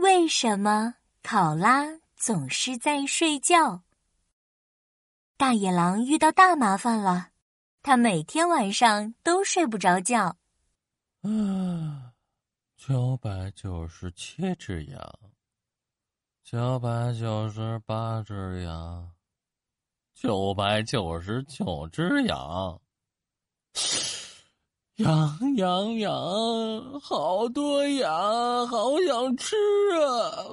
为什么考拉总是在睡觉？大野狼遇到大麻烦了，他每天晚上都睡不着觉。嗯，九百九十七只羊，九百九十八只羊，九百九十九只羊。羊羊羊，好多羊，好想吃啊！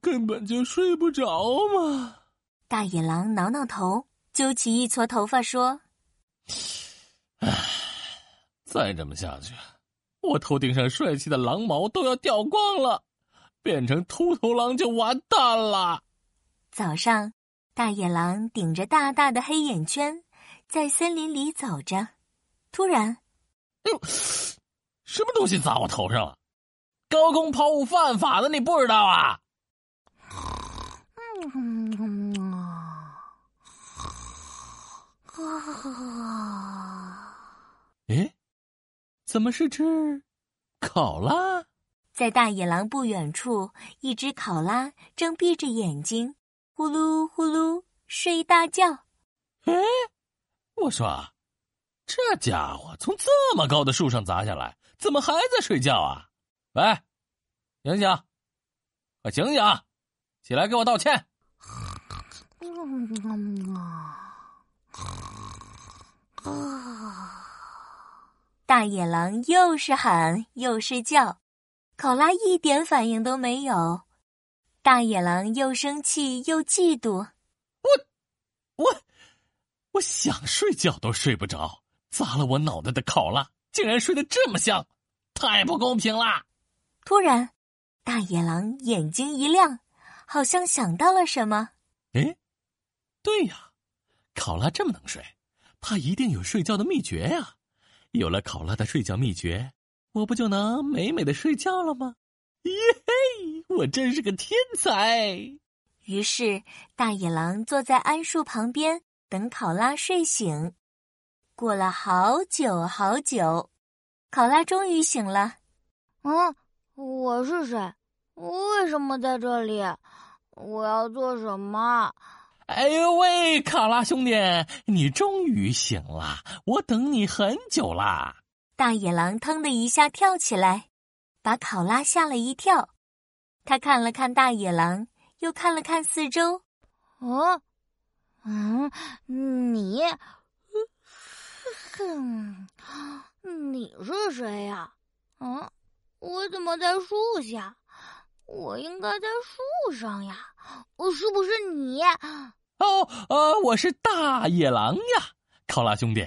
根本就睡不着嘛。大野狼挠挠头，揪起一撮头发说：“唉，再这么下去，我头顶上帅气的狼毛都要掉光了，变成秃头狼就完蛋了。”早上，大野狼顶着大大的黑眼圈，在森林里走着。突然，哎呦，什么东西砸我头上了？高空抛物犯法的，你不知道啊？哎，怎么是只考拉？在大野狼不远处，一只考拉正闭着眼睛，呼噜呼噜睡大觉。哎，我说。这家伙从这么高的树上砸下来，怎么还在睡觉啊？喂，醒醒，快醒醒，起来给我道歉！大野狼又是喊又是叫，考拉一点反应都没有。大野狼又生气又嫉妒，我，我，我想睡觉都睡不着。砸了我脑袋的考拉竟然睡得这么香，太不公平啦！突然，大野狼眼睛一亮，好像想到了什么。哎，对呀，考拉这么能睡，他一定有睡觉的秘诀呀！有了考拉的睡觉秘诀，我不就能美美的睡觉了吗？耶嘿，我真是个天才！于是，大野狼坐在桉树旁边，等考拉睡醒。过了好久好久，考拉终于醒了。嗯，我是谁？我为什么在这里？我要做什么？哎呦喂，考拉兄弟，你终于醒了！我等你很久啦！大野狼腾的一下跳起来，把考拉吓了一跳。他看了看大野狼，又看了看四周。哦，嗯，你。哼，你是谁呀？嗯，我怎么在树下？我应该在树上呀！是不是你？哦，呃，我是大野狼呀，考拉兄弟，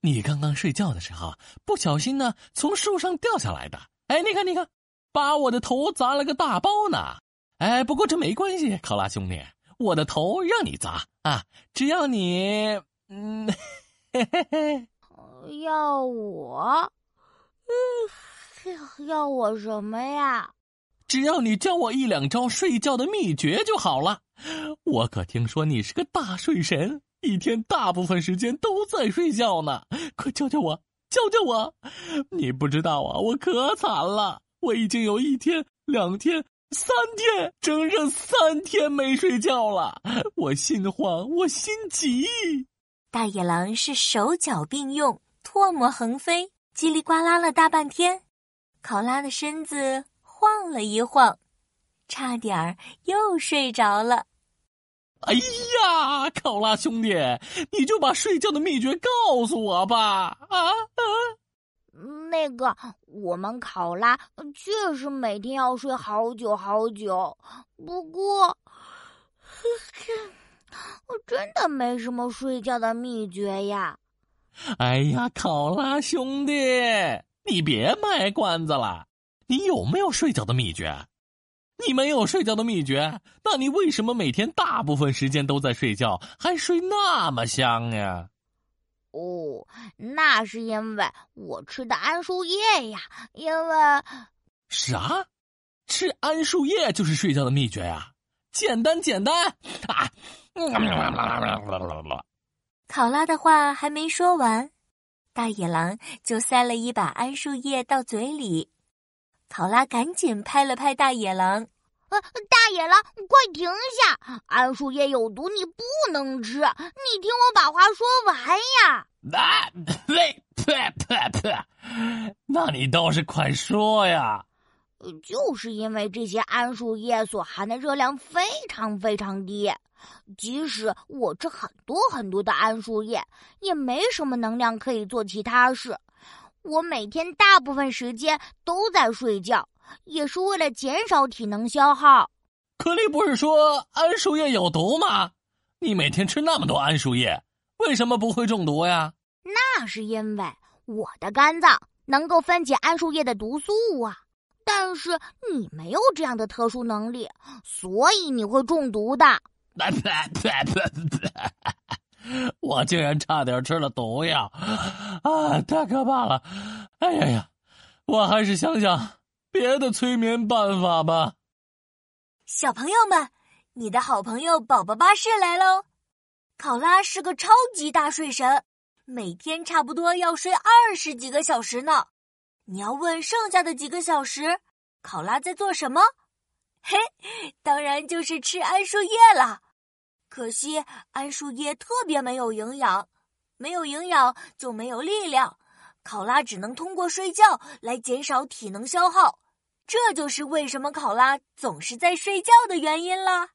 你刚刚睡觉的时候不小心呢，从树上掉下来的。哎，你看，你看，把我的头砸了个大包呢。哎，不过这没关系，考拉兄弟，我的头让你砸啊，只要你，嗯，嘿嘿嘿。要我？嗯，要我什么呀？只要你教我一两招睡觉的秘诀就好了。我可听说你是个大睡神，一天大部分时间都在睡觉呢。快教教我，教教我！你不知道啊，我可惨了，我已经有一天、两天、三天，整整三天没睡觉了。我心慌，我心急。大野狼是手脚并用。唾沫横飞，叽里呱啦了大半天，考拉的身子晃了一晃，差点儿又睡着了。哎呀，考拉兄弟，你就把睡觉的秘诀告诉我吧！啊啊，那个，我们考拉确实每天要睡好久好久，不过，我真的没什么睡觉的秘诀呀。哎呀，考拉兄弟，你别卖关子了！你有没有睡觉的秘诀？你没有睡觉的秘诀，那你为什么每天大部分时间都在睡觉，还睡那么香呀？哦，那是因为我吃的桉树叶呀。因为啥？吃桉树叶就是睡觉的秘诀呀？简单简单啊！考拉的话还没说完，大野狼就塞了一把桉树叶到嘴里。考拉赶紧拍了拍大野狼：“呃，大野狼，快停下！桉树叶有毒，你不能吃。你听我把话说完呀！”啊，呸呸呸呸！那你倒是快说呀！就是因为这些桉树叶所含的热量非常非常低，即使我吃很多很多的桉树叶，也没什么能量可以做其他事。我每天大部分时间都在睡觉，也是为了减少体能消耗。可丽不是说桉树叶有毒吗？你每天吃那么多桉树叶，为什么不会中毒呀？那是因为我的肝脏能够分解桉树叶的毒素啊。但是你没有这样的特殊能力，所以你会中毒的。我竟然差点吃了毒药，啊，太可怕了！哎呀呀，我还是想想别的催眠办法吧。小朋友们，你的好朋友宝宝巴士来喽！考拉是个超级大睡神，每天差不多要睡二十几个小时呢。你要问剩下的几个小时，考拉在做什么？嘿，当然就是吃桉树叶了。可惜桉树叶特别没有营养，没有营养就没有力量。考拉只能通过睡觉来减少体能消耗，这就是为什么考拉总是在睡觉的原因啦。